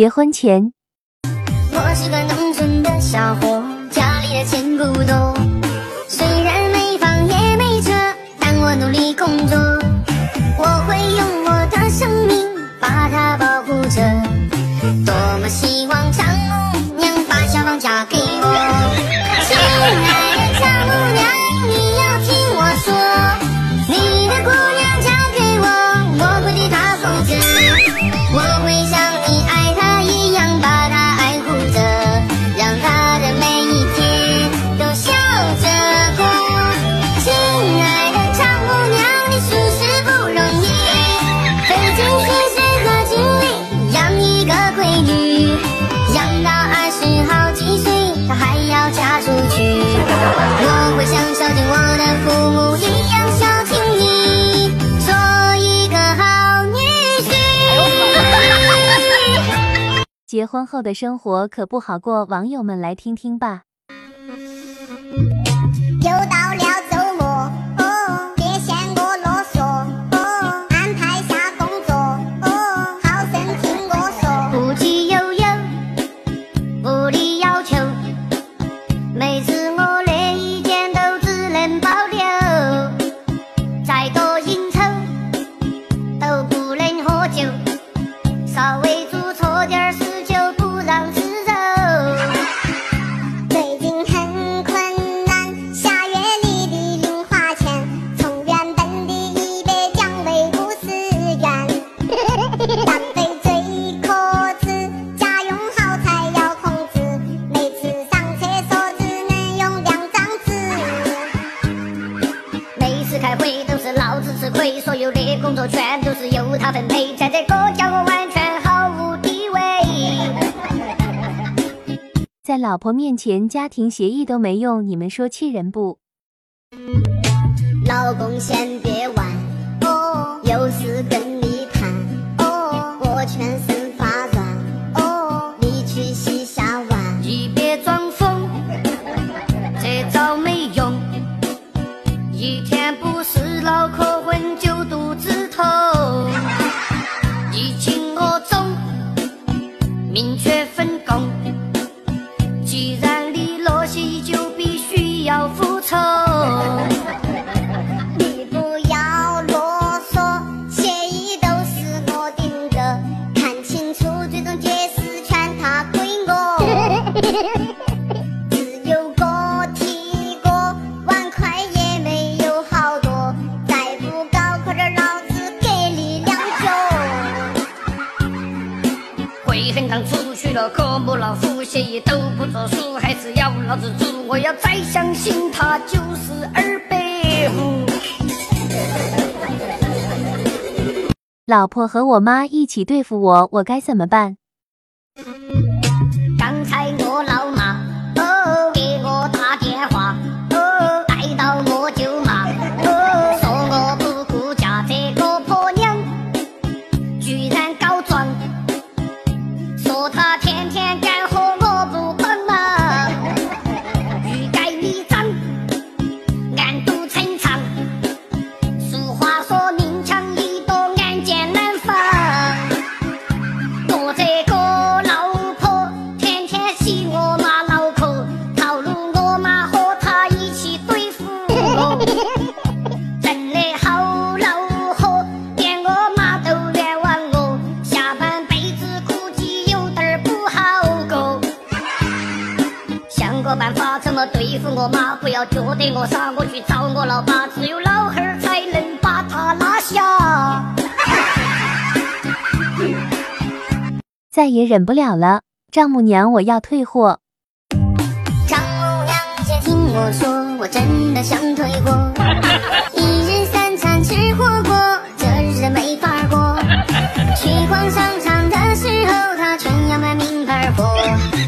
结婚前，我是个农村的小伙，家里的钱不多，虽然没房也没车，但我努力工作，我会像孝敬我的父母一样孝敬你，做一个好女婿。结婚后的生活可不好过，网友们来听听吧。又到了周末，哦，别嫌我啰嗦，哦，安排下工作，哦，好生听我说。不急又有，无理要求，每次所有的工作全都是由他分配，在这个家我完全毫无地位。在老婆面前，家庭协议都没用，你们说气人不？老公先别会很堂出去了，科目老复习也都不作数，还是要老子住。我要再相信他就是二百五。老婆和我妈一起对付我，我该怎么办？么对付我妈，不要觉得我傻，我去找我老爸，只有老汉儿才能把他拉下。再也忍不了了，丈母娘，我要退货。丈母娘，先听我说，我真的想退货。一日三餐吃火锅，这日子没法过。去逛商场的时候，他全要买名牌货。现